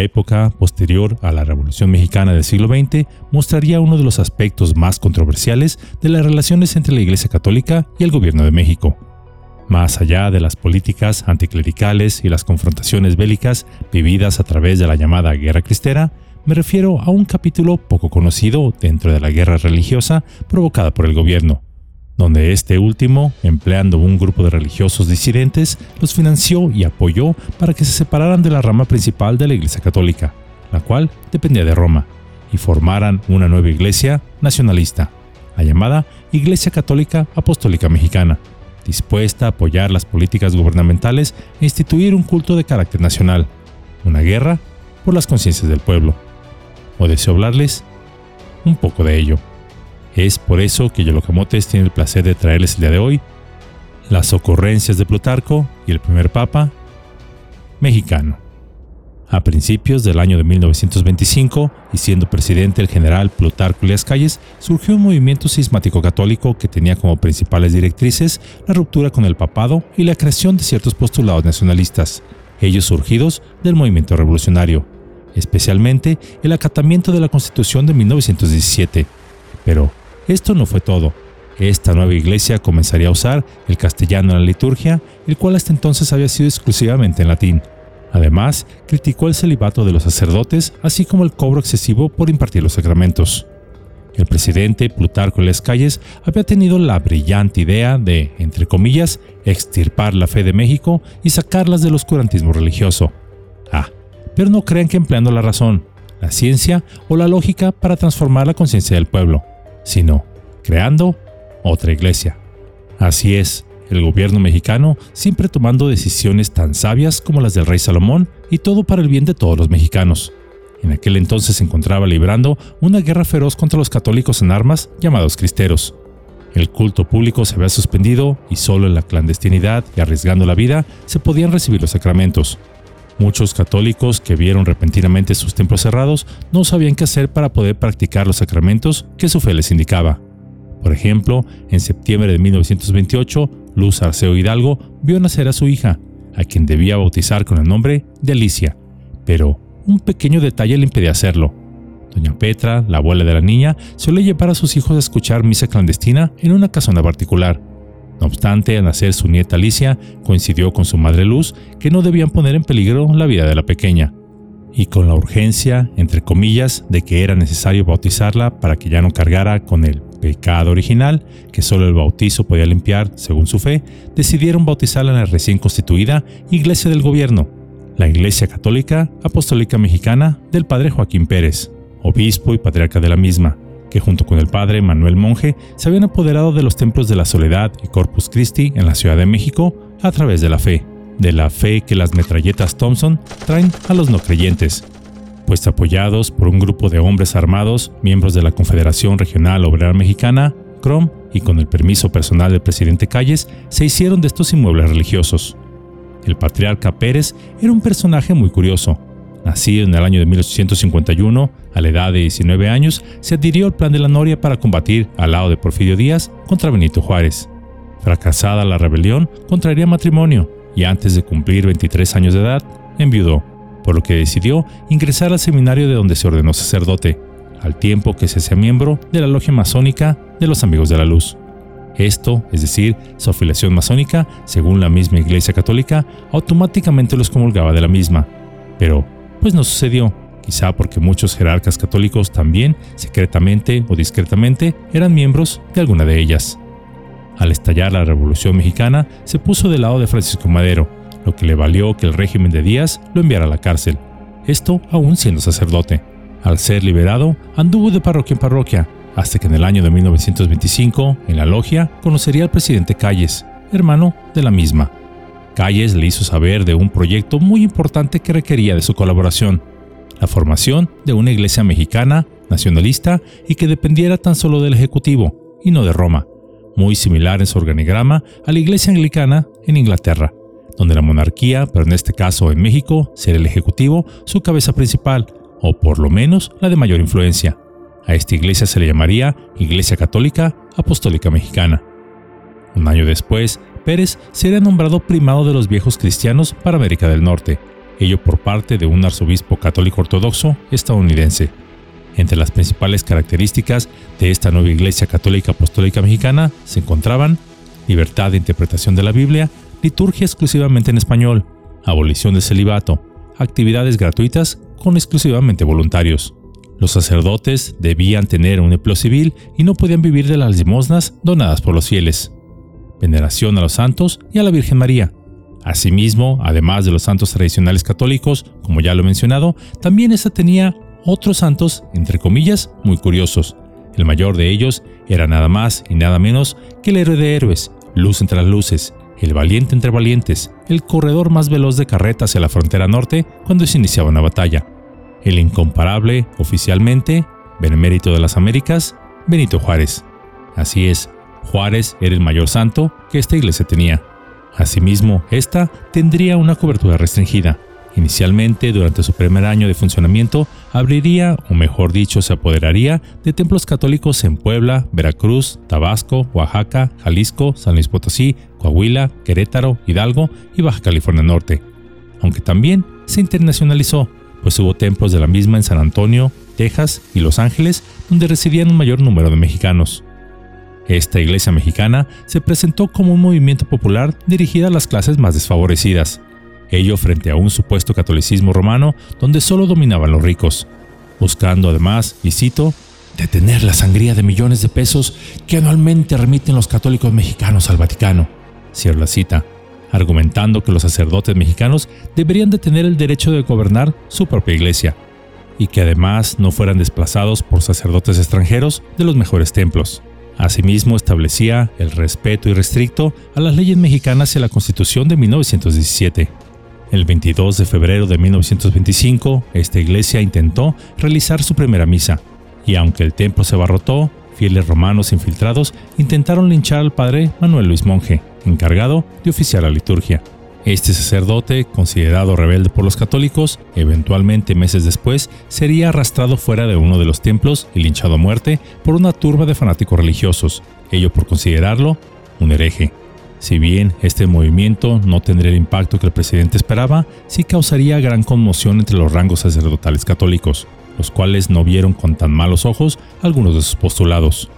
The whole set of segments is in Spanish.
Época posterior a la Revolución Mexicana del siglo XX mostraría uno de los aspectos más controversiales de las relaciones entre la Iglesia Católica y el gobierno de México. Más allá de las políticas anticlericales y las confrontaciones bélicas vividas a través de la llamada Guerra Cristera, me refiero a un capítulo poco conocido dentro de la guerra religiosa provocada por el gobierno, donde este último, empleando un grupo de religiosos disidentes, los financió y apoyó para que se separaran de la rama principal de la Iglesia Católica, la cual dependía de Roma, y formaran una nueva iglesia nacionalista, la llamada Iglesia Católica Apostólica Mexicana, dispuesta a apoyar las políticas gubernamentales e instituir un culto de carácter nacional, una guerra por las conciencias del pueblo o deseo hablarles un poco de ello. Es por eso que Yolocamotes tiene el placer de traerles el día de hoy las ocurrencias de Plutarco y el primer papa mexicano. A principios del año de 1925, y siendo presidente el general Plutarco Elias Calles, surgió un movimiento sismático católico que tenía como principales directrices la ruptura con el papado y la creación de ciertos postulados nacionalistas, ellos surgidos del movimiento revolucionario especialmente el acatamiento de la Constitución de 1917. Pero esto no fue todo. Esta nueva iglesia comenzaría a usar el castellano en la liturgia, el cual hasta entonces había sido exclusivamente en latín. Además, criticó el celibato de los sacerdotes, así como el cobro excesivo por impartir los sacramentos. El presidente Plutarco Les Calles había tenido la brillante idea de, entre comillas, extirpar la fe de México y sacarlas del oscurantismo religioso. Ah, pero no crean que empleando la razón, la ciencia o la lógica para transformar la conciencia del pueblo, sino creando otra iglesia. Así es, el gobierno mexicano siempre tomando decisiones tan sabias como las del rey Salomón y todo para el bien de todos los mexicanos. En aquel entonces se encontraba librando una guerra feroz contra los católicos en armas llamados cristeros. El culto público se había suspendido y solo en la clandestinidad y arriesgando la vida se podían recibir los sacramentos. Muchos católicos que vieron repentinamente sus templos cerrados no sabían qué hacer para poder practicar los sacramentos que su fe les indicaba. Por ejemplo, en septiembre de 1928, Luz Arceo Hidalgo vio nacer a su hija, a quien debía bautizar con el nombre de Alicia, pero un pequeño detalle le impedía hacerlo. Doña Petra, la abuela de la niña, suele llevar a sus hijos a escuchar misa clandestina en una casona particular. No obstante, al nacer su nieta Alicia, coincidió con su madre Luz que no debían poner en peligro la vida de la pequeña. Y con la urgencia, entre comillas, de que era necesario bautizarla para que ya no cargara con el pecado original, que solo el bautizo podía limpiar según su fe, decidieron bautizarla en la recién constituida Iglesia del Gobierno, la Iglesia Católica Apostólica Mexicana del Padre Joaquín Pérez, obispo y patriarca de la misma que junto con el padre Manuel Monje se habían apoderado de los templos de la Soledad y Corpus Christi en la Ciudad de México a través de la fe, de la fe que las metralletas Thompson traen a los no creyentes, pues apoyados por un grupo de hombres armados, miembros de la Confederación Regional Obrera Mexicana, CROM, y con el permiso personal del presidente Calles, se hicieron de estos inmuebles religiosos. El patriarca Pérez era un personaje muy curioso, Nacido en el año de 1851, a la edad de 19 años, se adhirió al plan de la Noria para combatir al lado de Porfirio Díaz contra Benito Juárez. Fracasada la rebelión, contraería matrimonio y antes de cumplir 23 años de edad, enviudó, por lo que decidió ingresar al seminario de donde se ordenó sacerdote, al tiempo que se hacía miembro de la logia masónica de los Amigos de la Luz. Esto, es decir, su afiliación masónica, según la misma Iglesia Católica, automáticamente los comulgaba de la misma. Pero, pues no sucedió, quizá porque muchos jerarcas católicos también, secretamente o discretamente, eran miembros de alguna de ellas. Al estallar la Revolución Mexicana, se puso del lado de Francisco Madero, lo que le valió que el régimen de Díaz lo enviara a la cárcel, esto aún siendo sacerdote. Al ser liberado, anduvo de parroquia en parroquia, hasta que en el año de 1925, en la logia, conocería al presidente Calles, hermano de la misma. Calles le hizo saber de un proyecto muy importante que requería de su colaboración, la formación de una iglesia mexicana, nacionalista y que dependiera tan solo del Ejecutivo y no de Roma, muy similar en su organigrama a la iglesia anglicana en Inglaterra, donde la monarquía, pero en este caso en México, sería el Ejecutivo su cabeza principal, o por lo menos la de mayor influencia. A esta iglesia se le llamaría Iglesia Católica Apostólica Mexicana. Un año después, Pérez sería nombrado primado de los viejos cristianos para América del Norte, ello por parte de un arzobispo católico ortodoxo estadounidense. Entre las principales características de esta nueva Iglesia Católica Apostólica Mexicana se encontraban libertad de interpretación de la Biblia, liturgia exclusivamente en español, abolición del celibato, actividades gratuitas con exclusivamente voluntarios. Los sacerdotes debían tener un empleo civil y no podían vivir de las limosnas donadas por los fieles. Veneración a los santos y a la Virgen María. Asimismo, además de los santos tradicionales católicos, como ya lo he mencionado, también esta tenía otros santos, entre comillas, muy curiosos. El mayor de ellos era nada más y nada menos que el héroe de héroes, luz entre las luces, el valiente entre valientes, el corredor más veloz de carreta hacia la frontera norte cuando se iniciaba una batalla, el incomparable, oficialmente, benemérito de las Américas, Benito Juárez. Así es, Juárez era el mayor santo que esta iglesia tenía. Asimismo, esta tendría una cobertura restringida, Inicialmente, durante su primer año de funcionamiento, abriría, o mejor dicho, se apoderaría de templos católicos en Puebla, Veracruz, Tabasco, Oaxaca, Jalisco, San Luis Potosí, Coahuila, Querétaro, Hidalgo y Baja California Norte. Aunque también se internacionalizó, pues hubo templos de la misma en San Antonio, Texas y Los Ángeles, donde residían un mayor número de mexicanos. Esta iglesia mexicana se presentó como un movimiento popular dirigido a las clases más desfavorecidas, ello frente a un supuesto catolicismo romano donde solo dominaban los ricos, buscando además, y cito, detener la sangría de millones de pesos que anualmente remiten los católicos mexicanos al Vaticano. Cierro la cita, argumentando que los sacerdotes mexicanos deberían de tener el derecho de gobernar su propia iglesia, y que además no fueran desplazados por sacerdotes extranjeros de los mejores templos. Asimismo, establecía el respeto irrestricto a las leyes mexicanas y a la Constitución de 1917. El 22 de febrero de 1925, esta iglesia intentó realizar su primera misa, y aunque el templo se abarrotó, fieles romanos infiltrados intentaron linchar al padre Manuel Luis Monje, encargado de oficiar la liturgia. Este sacerdote, considerado rebelde por los católicos, eventualmente meses después sería arrastrado fuera de uno de los templos y linchado a muerte por una turba de fanáticos religiosos, ello por considerarlo un hereje. Si bien este movimiento no tendría el impacto que el presidente esperaba, sí causaría gran conmoción entre los rangos sacerdotales católicos, los cuales no vieron con tan malos ojos algunos de sus postulados.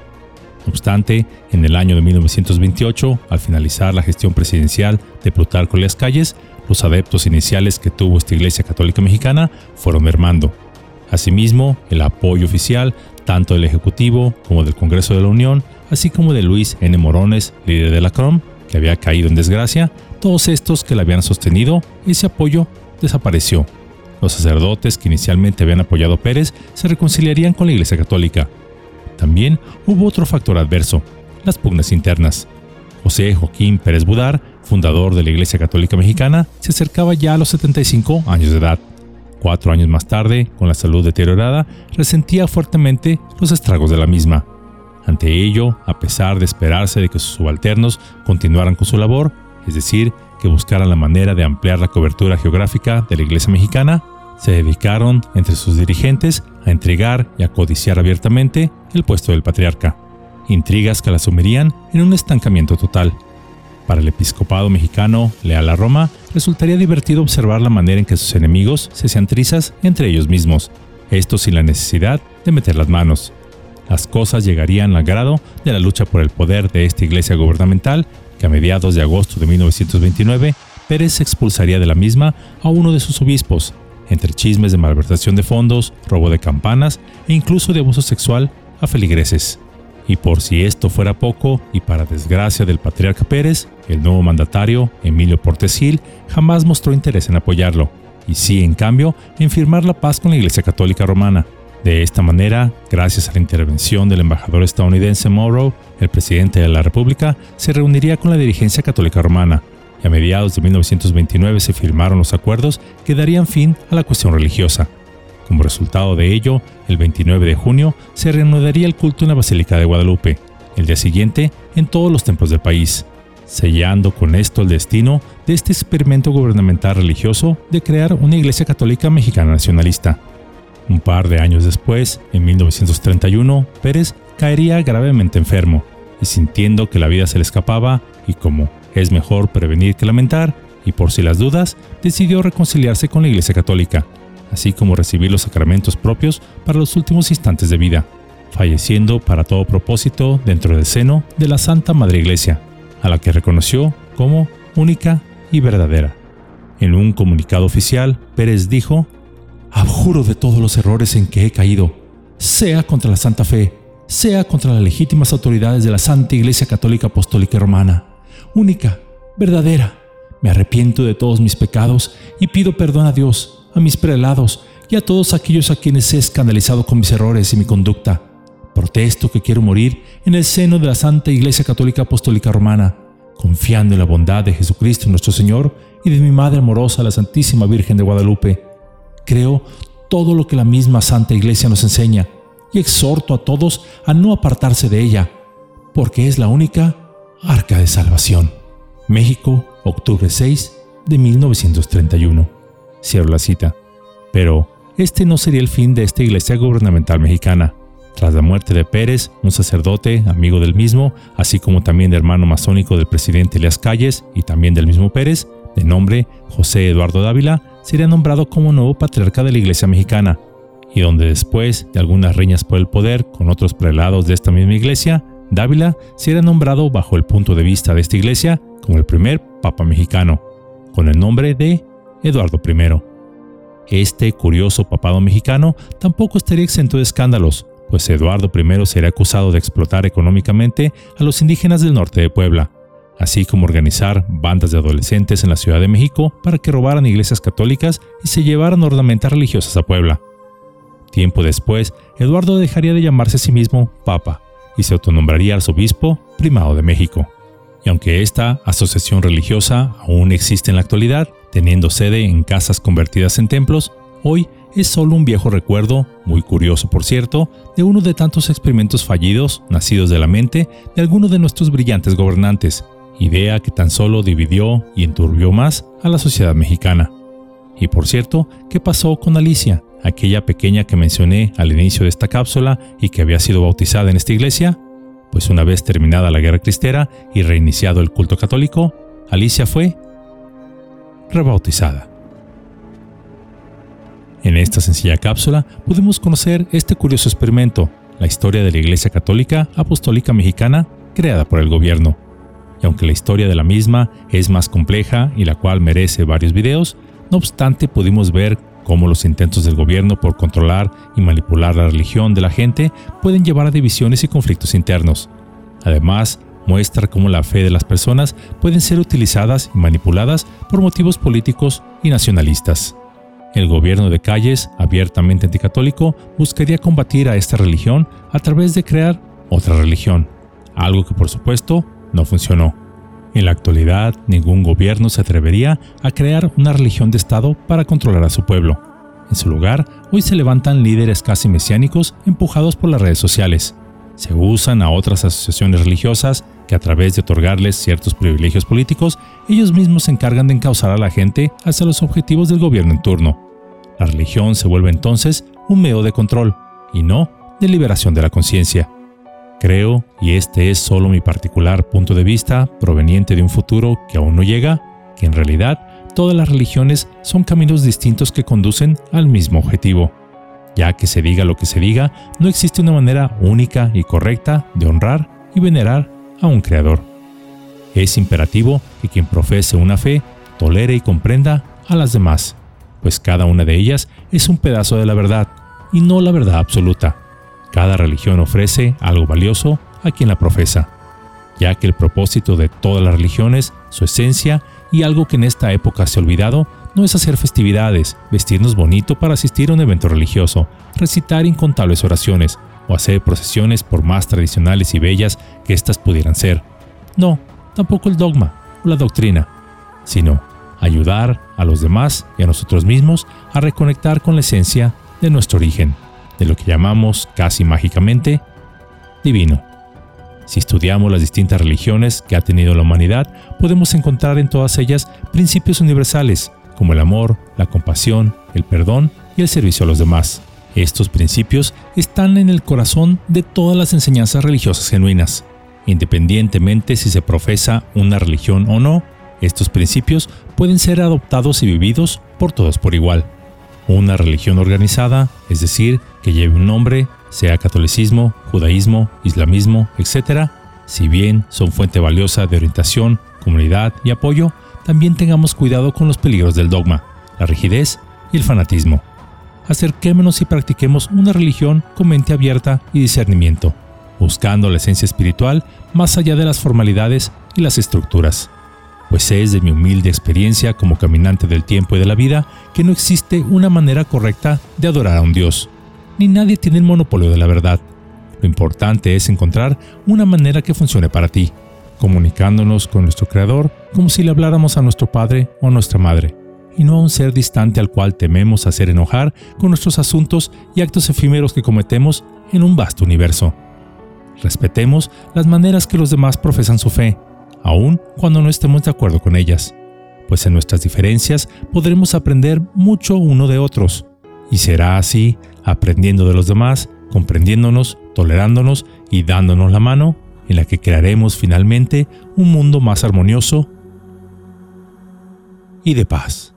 No obstante, en el año de 1928, al finalizar la gestión presidencial de Plutarco Las Calles, los adeptos iniciales que tuvo esta Iglesia Católica Mexicana fueron mermando. Asimismo, el apoyo oficial, tanto del Ejecutivo como del Congreso de la Unión, así como de Luis N. Morones, líder de la CROM, que había caído en desgracia, todos estos que la habían sostenido, ese apoyo desapareció. Los sacerdotes que inicialmente habían apoyado Pérez se reconciliarían con la Iglesia Católica. También hubo otro factor adverso, las pugnas internas. José Joaquín Pérez Budar, fundador de la Iglesia Católica Mexicana, se acercaba ya a los 75 años de edad. Cuatro años más tarde, con la salud deteriorada, resentía fuertemente los estragos de la misma. Ante ello, a pesar de esperarse de que sus subalternos continuaran con su labor, es decir, que buscaran la manera de ampliar la cobertura geográfica de la Iglesia mexicana, se dedicaron entre sus dirigentes a entregar y a codiciar abiertamente el puesto del patriarca, intrigas que la sumirían en un estancamiento total. Para el episcopado mexicano, leal a Roma, resultaría divertido observar la manera en que sus enemigos se hacían trizas entre ellos mismos, esto sin la necesidad de meter las manos las cosas llegarían al grado de la lucha por el poder de esta iglesia gubernamental que a mediados de agosto de 1929 Pérez expulsaría de la misma a uno de sus obispos, entre chismes de malversación de fondos, robo de campanas e incluso de abuso sexual a feligreses. Y por si esto fuera poco, y para desgracia del patriarca Pérez, el nuevo mandatario, Emilio Portesil, jamás mostró interés en apoyarlo, y sí, en cambio, en firmar la paz con la Iglesia Católica Romana, de esta manera, gracias a la intervención del embajador estadounidense Morrow, el presidente de la República se reuniría con la dirigencia católica romana, y a mediados de 1929 se firmaron los acuerdos que darían fin a la cuestión religiosa. Como resultado de ello, el 29 de junio se reanudaría el culto en la Basílica de Guadalupe, el día siguiente en todos los templos del país, sellando con esto el destino de este experimento gubernamental religioso de crear una Iglesia Católica Mexicana Nacionalista. Un par de años después, en 1931, Pérez caería gravemente enfermo y sintiendo que la vida se le escapaba y como es mejor prevenir que lamentar, y por si las dudas, decidió reconciliarse con la Iglesia Católica, así como recibir los sacramentos propios para los últimos instantes de vida, falleciendo para todo propósito dentro del seno de la Santa Madre Iglesia, a la que reconoció como única y verdadera. En un comunicado oficial, Pérez dijo, Abjuro de todos los errores en que he caído, sea contra la Santa Fe, sea contra las legítimas autoridades de la Santa Iglesia Católica Apostólica Romana, única, verdadera. Me arrepiento de todos mis pecados y pido perdón a Dios, a mis prelados y a todos aquellos a quienes he escandalizado con mis errores y mi conducta. Protesto que quiero morir en el seno de la Santa Iglesia Católica Apostólica Romana, confiando en la bondad de Jesucristo nuestro Señor y de mi Madre amorosa, la Santísima Virgen de Guadalupe. Creo todo lo que la misma Santa Iglesia nos enseña y exhorto a todos a no apartarse de ella, porque es la única arca de salvación. México, octubre 6 de 1931. Cierro la cita. Pero este no sería el fin de esta iglesia gubernamental mexicana. Tras la muerte de Pérez, un sacerdote, amigo del mismo, así como también de hermano masónico del presidente Elias Calles y también del mismo Pérez, de nombre José Eduardo Dávila, sería nombrado como nuevo patriarca de la iglesia mexicana, y donde después de algunas riñas por el poder con otros prelados de esta misma iglesia, Dávila sería nombrado bajo el punto de vista de esta iglesia como el primer papa mexicano, con el nombre de Eduardo I. Este curioso papado mexicano tampoco estaría exento de escándalos, pues Eduardo I sería acusado de explotar económicamente a los indígenas del norte de Puebla, así como organizar bandas de adolescentes en la Ciudad de México para que robaran iglesias católicas y se llevaran ornamentas religiosas a Puebla. Tiempo después, Eduardo dejaría de llamarse a sí mismo Papa y se autonombraría arzobispo primado de México. Y aunque esta asociación religiosa aún existe en la actualidad, teniendo sede en casas convertidas en templos, hoy es solo un viejo recuerdo, muy curioso por cierto, de uno de tantos experimentos fallidos nacidos de la mente de alguno de nuestros brillantes gobernantes, idea que tan solo dividió y enturbió más a la sociedad mexicana. Y por cierto, ¿qué pasó con Alicia, aquella pequeña que mencioné al inicio de esta cápsula y que había sido bautizada en esta iglesia? Pues una vez terminada la guerra cristera y reiniciado el culto católico, Alicia fue rebautizada. En esta sencilla cápsula pudimos conocer este curioso experimento, la historia de la Iglesia Católica Apostólica Mexicana creada por el gobierno. Y aunque la historia de la misma es más compleja y la cual merece varios videos, no obstante pudimos ver cómo los intentos del gobierno por controlar y manipular la religión de la gente pueden llevar a divisiones y conflictos internos. Además, muestra cómo la fe de las personas pueden ser utilizadas y manipuladas por motivos políticos y nacionalistas. El gobierno de Calles, abiertamente anticatólico, buscaría combatir a esta religión a través de crear otra religión, algo que por supuesto no funcionó. En la actualidad, ningún gobierno se atrevería a crear una religión de Estado para controlar a su pueblo. En su lugar, hoy se levantan líderes casi mesiánicos empujados por las redes sociales. Se usan a otras asociaciones religiosas que a través de otorgarles ciertos privilegios políticos, ellos mismos se encargan de encauzar a la gente hacia los objetivos del gobierno en turno. La religión se vuelve entonces un medio de control y no de liberación de la conciencia. Creo, y este es solo mi particular punto de vista proveniente de un futuro que aún no llega, que en realidad todas las religiones son caminos distintos que conducen al mismo objetivo. Ya que se diga lo que se diga, no existe una manera única y correcta de honrar y venerar a un creador. Es imperativo que quien profese una fe tolere y comprenda a las demás pues cada una de ellas es un pedazo de la verdad y no la verdad absoluta. Cada religión ofrece algo valioso a quien la profesa, ya que el propósito de todas las religiones, su esencia y algo que en esta época se ha olvidado, no es hacer festividades, vestirnos bonito para asistir a un evento religioso, recitar incontables oraciones o hacer procesiones por más tradicionales y bellas que éstas pudieran ser. No, tampoco el dogma o la doctrina, sino ayudar a los demás y a nosotros mismos a reconectar con la esencia de nuestro origen, de lo que llamamos casi mágicamente divino. Si estudiamos las distintas religiones que ha tenido la humanidad, podemos encontrar en todas ellas principios universales como el amor, la compasión, el perdón y el servicio a los demás. Estos principios están en el corazón de todas las enseñanzas religiosas genuinas, independientemente si se profesa una religión o no estos principios pueden ser adoptados y vividos por todos por igual. Una religión organizada, es decir, que lleve un nombre, sea catolicismo, judaísmo, islamismo, etc., si bien son fuente valiosa de orientación, comunidad y apoyo, también tengamos cuidado con los peligros del dogma, la rigidez y el fanatismo. Acerquémonos y practiquemos una religión con mente abierta y discernimiento, buscando la esencia espiritual más allá de las formalidades y las estructuras. Pues es de mi humilde experiencia como caminante del tiempo y de la vida que no existe una manera correcta de adorar a un Dios, ni nadie tiene el monopolio de la verdad. Lo importante es encontrar una manera que funcione para ti, comunicándonos con nuestro Creador como si le habláramos a nuestro Padre o a nuestra Madre, y no a un ser distante al cual tememos hacer enojar con nuestros asuntos y actos efímeros que cometemos en un vasto universo. Respetemos las maneras que los demás profesan su fe, aun cuando no estemos de acuerdo con ellas, pues en nuestras diferencias podremos aprender mucho uno de otros, y será así, aprendiendo de los demás, comprendiéndonos, tolerándonos y dándonos la mano, en la que crearemos finalmente un mundo más armonioso y de paz.